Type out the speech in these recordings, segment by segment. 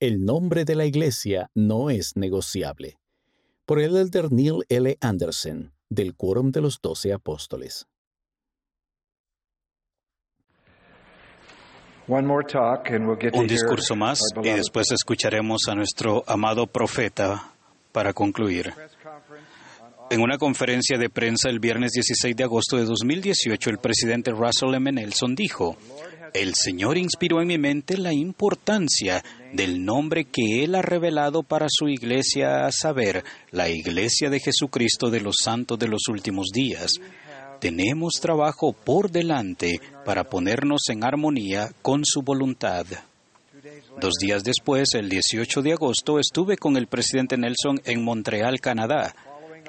El nombre de la iglesia no es negociable. Por el elder Neil L. Anderson, del Quórum de los Doce Apóstoles. Un discurso más y después escucharemos a nuestro amado profeta para concluir. En una conferencia de prensa el viernes 16 de agosto de 2018, el presidente Russell M. Nelson dijo, el Señor inspiró en mi mente la importancia del nombre que Él ha revelado para su iglesia, a saber, la iglesia de Jesucristo de los santos de los últimos días. Tenemos trabajo por delante para ponernos en armonía con su voluntad. Dos días después, el 18 de agosto, estuve con el presidente Nelson en Montreal, Canadá.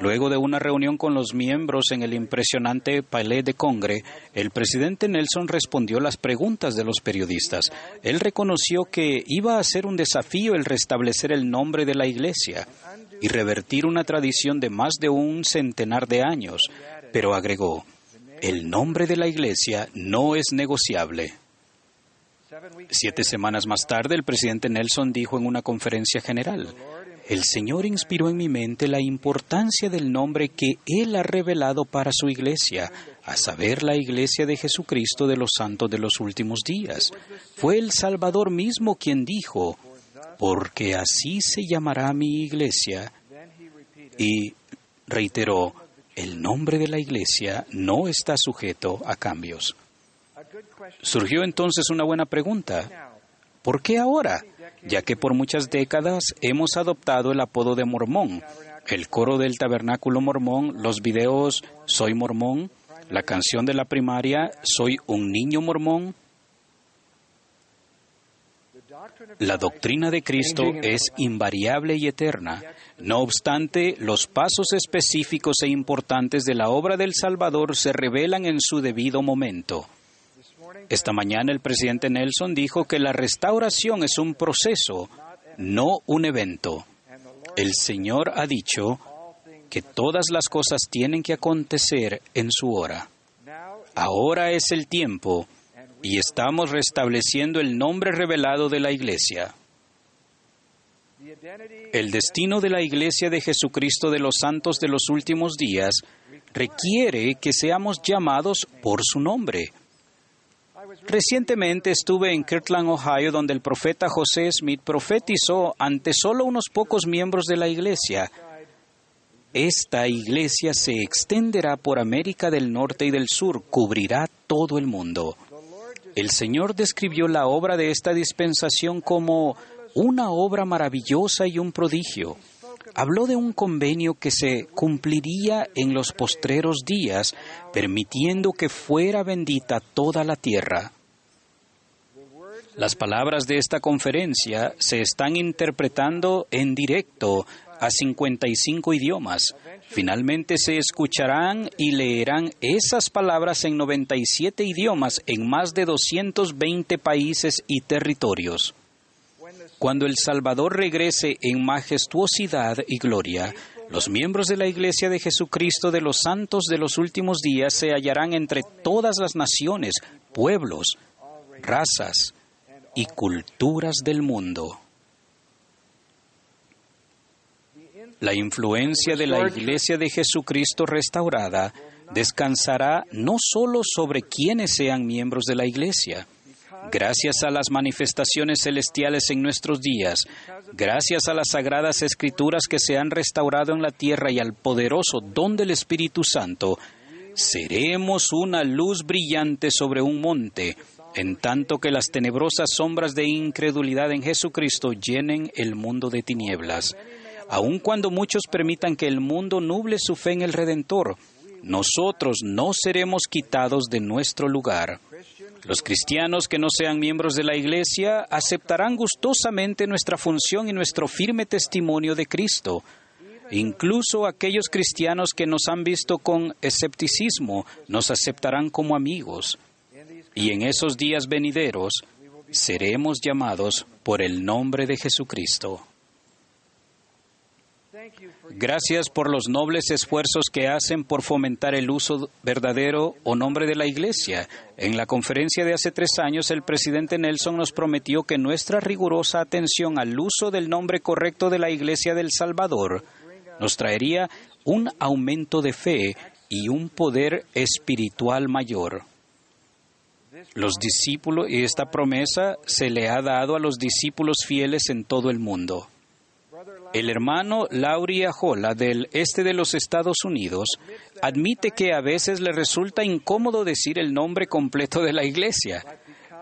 Luego de una reunión con los miembros en el impresionante Palais de Congre, el presidente Nelson respondió las preguntas de los periodistas. Él reconoció que iba a ser un desafío el restablecer el nombre de la Iglesia y revertir una tradición de más de un centenar de años, pero agregó, el nombre de la Iglesia no es negociable. Siete semanas más tarde, el presidente Nelson dijo en una conferencia general, el Señor inspiró en mi mente la importancia del nombre que Él ha revelado para su iglesia, a saber, la iglesia de Jesucristo de los santos de los últimos días. Fue el Salvador mismo quien dijo, porque así se llamará mi iglesia. Y reiteró, el nombre de la iglesia no está sujeto a cambios. Surgió entonces una buena pregunta. ¿Por qué ahora? ya que por muchas décadas hemos adoptado el apodo de mormón. El coro del tabernáculo mormón, los videos Soy mormón, la canción de la primaria Soy un niño mormón. La doctrina de Cristo es invariable y eterna. No obstante, los pasos específicos e importantes de la obra del Salvador se revelan en su debido momento. Esta mañana el presidente Nelson dijo que la restauración es un proceso, no un evento. El Señor ha dicho que todas las cosas tienen que acontecer en su hora. Ahora es el tiempo y estamos restableciendo el nombre revelado de la Iglesia. El destino de la Iglesia de Jesucristo de los Santos de los últimos días requiere que seamos llamados por su nombre. Recientemente estuve en Kirtland, Ohio, donde el profeta José Smith profetizó ante solo unos pocos miembros de la iglesia. Esta iglesia se extenderá por América del Norte y del Sur, cubrirá todo el mundo. El Señor describió la obra de esta dispensación como una obra maravillosa y un prodigio habló de un convenio que se cumpliría en los postreros días, permitiendo que fuera bendita toda la tierra. Las palabras de esta conferencia se están interpretando en directo a 55 idiomas. Finalmente se escucharán y leerán esas palabras en 97 idiomas en más de 220 países y territorios. Cuando el Salvador regrese en majestuosidad y gloria, los miembros de la Iglesia de Jesucristo de los santos de los últimos días se hallarán entre todas las naciones, pueblos, razas y culturas del mundo. La influencia de la Iglesia de Jesucristo restaurada descansará no solo sobre quienes sean miembros de la Iglesia, Gracias a las manifestaciones celestiales en nuestros días, gracias a las sagradas escrituras que se han restaurado en la tierra y al poderoso don del Espíritu Santo, seremos una luz brillante sobre un monte, en tanto que las tenebrosas sombras de incredulidad en Jesucristo llenen el mundo de tinieblas. Aun cuando muchos permitan que el mundo nuble su fe en el Redentor, nosotros no seremos quitados de nuestro lugar. Los cristianos que no sean miembros de la Iglesia aceptarán gustosamente nuestra función y nuestro firme testimonio de Cristo. Incluso aquellos cristianos que nos han visto con escepticismo nos aceptarán como amigos. Y en esos días venideros seremos llamados por el nombre de Jesucristo. Gracias por los nobles esfuerzos que hacen por fomentar el uso verdadero o nombre de la Iglesia. En la conferencia de hace tres años, el presidente Nelson nos prometió que nuestra rigurosa atención al uso del nombre correcto de la Iglesia del Salvador nos traería un aumento de fe y un poder espiritual mayor. Los discípulos y esta promesa se le ha dado a los discípulos fieles en todo el mundo. El hermano Laurie Ajola del este de los Estados Unidos admite que a veces le resulta incómodo decir el nombre completo de la iglesia,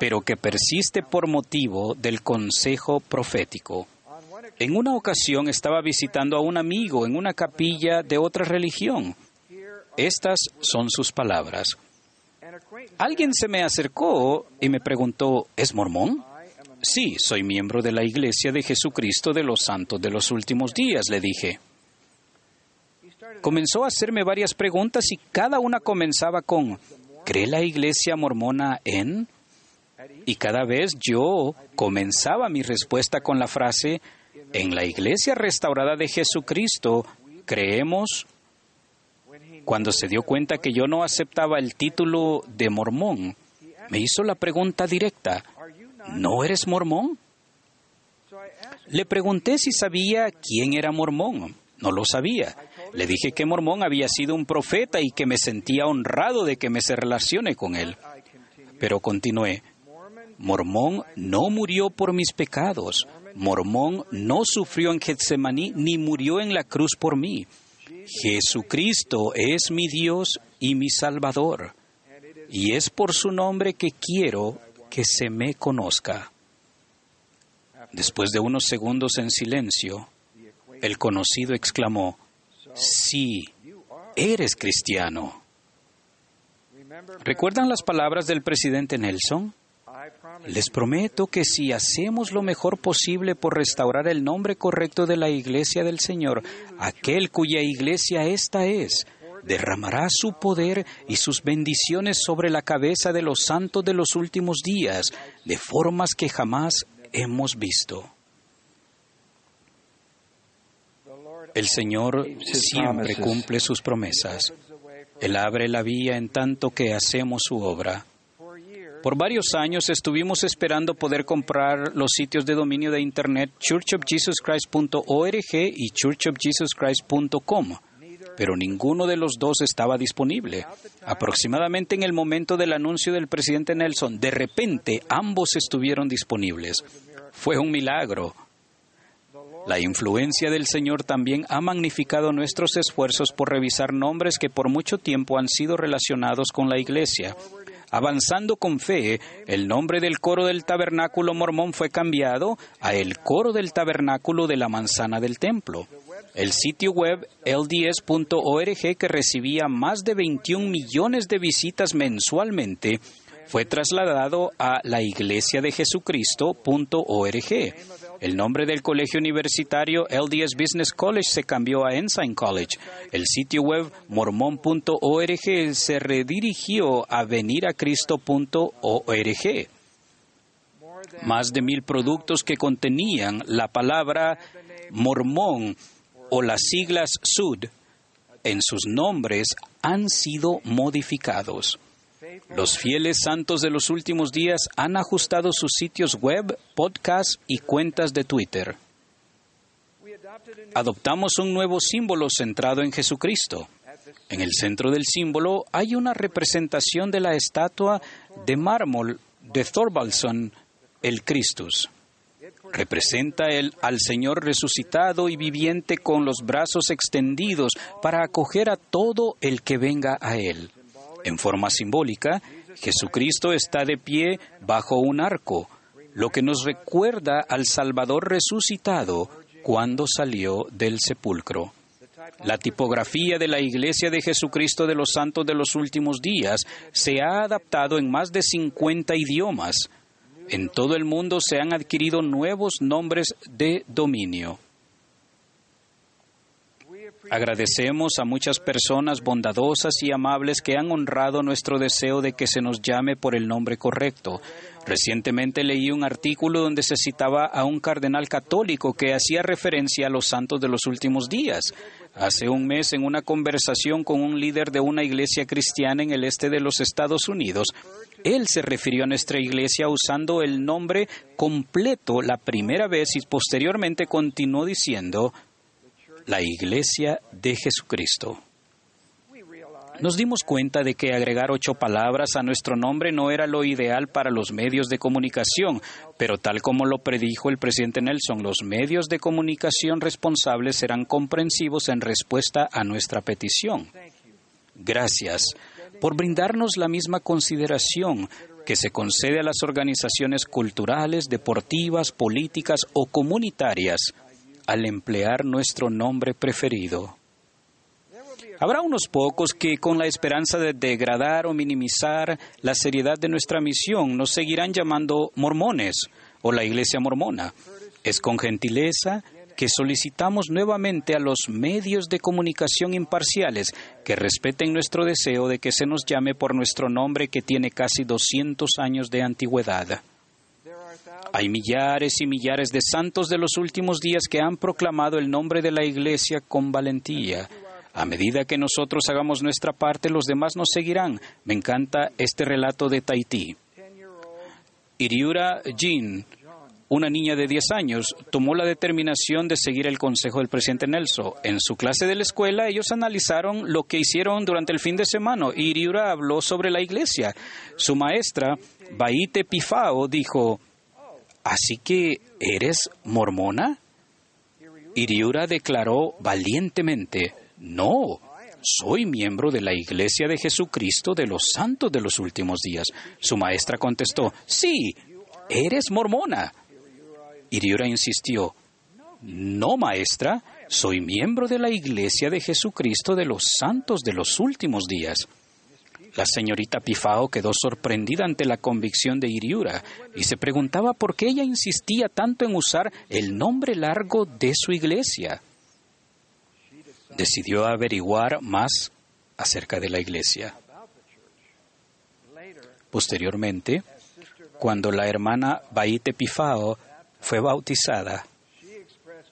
pero que persiste por motivo del consejo profético. En una ocasión estaba visitando a un amigo en una capilla de otra religión. Estas son sus palabras. Alguien se me acercó y me preguntó, ¿es mormón? Sí, soy miembro de la Iglesia de Jesucristo de los Santos de los Últimos Días, le dije. Comenzó a hacerme varias preguntas y cada una comenzaba con, ¿cree la Iglesia mormona en? Y cada vez yo comenzaba mi respuesta con la frase, en la Iglesia restaurada de Jesucristo creemos. Cuando se dio cuenta que yo no aceptaba el título de mormón, me hizo la pregunta directa, ¿no eres mormón? Le pregunté si sabía quién era mormón. No lo sabía. Le dije que mormón había sido un profeta y que me sentía honrado de que me se relacione con él. Pero continué. Mormón no murió por mis pecados. Mormón no sufrió en Getsemaní ni murió en la cruz por mí. Jesucristo es mi Dios y mi Salvador. Y es por su nombre que quiero que se me conozca. Después de unos segundos en silencio, el conocido exclamó, sí, eres cristiano. ¿Recuerdan las palabras del presidente Nelson? Les prometo que si hacemos lo mejor posible por restaurar el nombre correcto de la iglesia del Señor, aquel cuya iglesia esta es, derramará su poder y sus bendiciones sobre la cabeza de los santos de los últimos días, de formas que jamás hemos visto. El Señor siempre cumple sus promesas. Él abre la vía en tanto que hacemos su obra. Por varios años estuvimos esperando poder comprar los sitios de dominio de Internet churchofjesuschrist.org y churchofjesuschrist.com pero ninguno de los dos estaba disponible. Aproximadamente en el momento del anuncio del presidente Nelson, de repente ambos estuvieron disponibles. Fue un milagro. La influencia del Señor también ha magnificado nuestros esfuerzos por revisar nombres que por mucho tiempo han sido relacionados con la Iglesia. Avanzando con fe, el nombre del coro del tabernáculo mormón fue cambiado a el coro del tabernáculo de la manzana del templo. El sitio web lds.org, que recibía más de 21 millones de visitas mensualmente, fue trasladado a la Iglesia de Jesucristo.org. El nombre del colegio universitario LDS Business College se cambió a Ensign College. El sitio web mormon.org se redirigió a veniracristo.org. Más de mil productos que contenían la palabra mormón o las siglas SUD en sus nombres han sido modificados. Los fieles santos de los últimos días han ajustado sus sitios web, podcasts y cuentas de Twitter. Adoptamos un nuevo símbolo centrado en Jesucristo. En el centro del símbolo hay una representación de la estatua de mármol de Thorvaldson, el Christus representa el, al Señor resucitado y viviente con los brazos extendidos para acoger a todo el que venga a Él. En forma simbólica, Jesucristo está de pie bajo un arco, lo que nos recuerda al Salvador resucitado cuando salió del sepulcro. La tipografía de la Iglesia de Jesucristo de los Santos de los Últimos Días se ha adaptado en más de 50 idiomas, en todo el mundo se han adquirido nuevos nombres de dominio. Agradecemos a muchas personas bondadosas y amables que han honrado nuestro deseo de que se nos llame por el nombre correcto. Recientemente leí un artículo donde se citaba a un cardenal católico que hacía referencia a los santos de los últimos días. Hace un mes, en una conversación con un líder de una iglesia cristiana en el este de los Estados Unidos, él se refirió a nuestra iglesia usando el nombre completo la primera vez y posteriormente continuó diciendo la iglesia de Jesucristo. Nos dimos cuenta de que agregar ocho palabras a nuestro nombre no era lo ideal para los medios de comunicación, pero tal como lo predijo el presidente Nelson, los medios de comunicación responsables serán comprensivos en respuesta a nuestra petición. Gracias por brindarnos la misma consideración que se concede a las organizaciones culturales, deportivas, políticas o comunitarias al emplear nuestro nombre preferido. Habrá unos pocos que, con la esperanza de degradar o minimizar la seriedad de nuestra misión, nos seguirán llamando mormones o la iglesia mormona. Es con gentileza que solicitamos nuevamente a los medios de comunicación imparciales que respeten nuestro deseo de que se nos llame por nuestro nombre que tiene casi 200 años de antigüedad. Hay millares y millares de santos de los últimos días que han proclamado el nombre de la Iglesia con valentía a medida que nosotros hagamos nuestra parte, los demás nos seguirán. Me encanta este relato de Tahití. Iriura Jean, una niña de 10 años, tomó la determinación de seguir el consejo del presidente Nelson. En su clase de la escuela, ellos analizaron lo que hicieron durante el fin de semana. Iriura habló sobre la iglesia. Su maestra, Baite Pifao, dijo, ¿Así que eres mormona? Iriura declaró valientemente, no, soy miembro de la Iglesia de Jesucristo de los Santos de los Últimos Días. Su maestra contestó, sí, eres mormona. Iriura insistió, no, maestra, soy miembro de la Iglesia de Jesucristo de los Santos de los Últimos Días. La señorita Pifao quedó sorprendida ante la convicción de Iriura y se preguntaba por qué ella insistía tanto en usar el nombre largo de su iglesia decidió averiguar más acerca de la iglesia. Posteriormente, cuando la hermana Baite Pifao fue bautizada,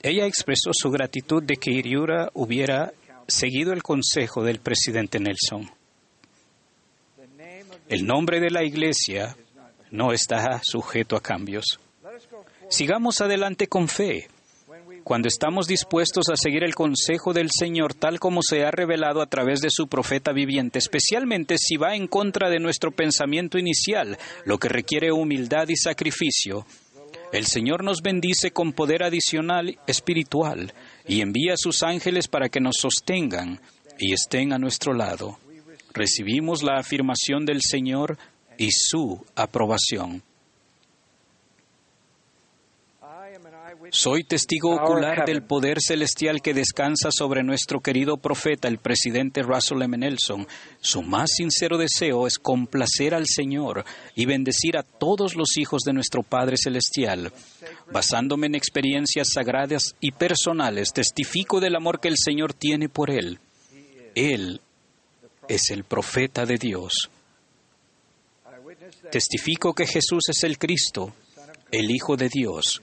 ella expresó su gratitud de que Iriura hubiera seguido el consejo del presidente Nelson. El nombre de la iglesia no está sujeto a cambios. Sigamos adelante con fe cuando estamos dispuestos a seguir el consejo del Señor tal como se ha revelado a través de su profeta viviente, especialmente si va en contra de nuestro pensamiento inicial, lo que requiere humildad y sacrificio, el Señor nos bendice con poder adicional espiritual y envía a sus ángeles para que nos sostengan y estén a nuestro lado. Recibimos la afirmación del Señor y su aprobación. Soy testigo ocular del poder celestial que descansa sobre nuestro querido profeta, el presidente Russell M. Nelson. Su más sincero deseo es complacer al Señor y bendecir a todos los hijos de nuestro Padre Celestial. Basándome en experiencias sagradas y personales, testifico del amor que el Señor tiene por él. Él es el profeta de Dios. Testifico que Jesús es el Cristo, el Hijo de Dios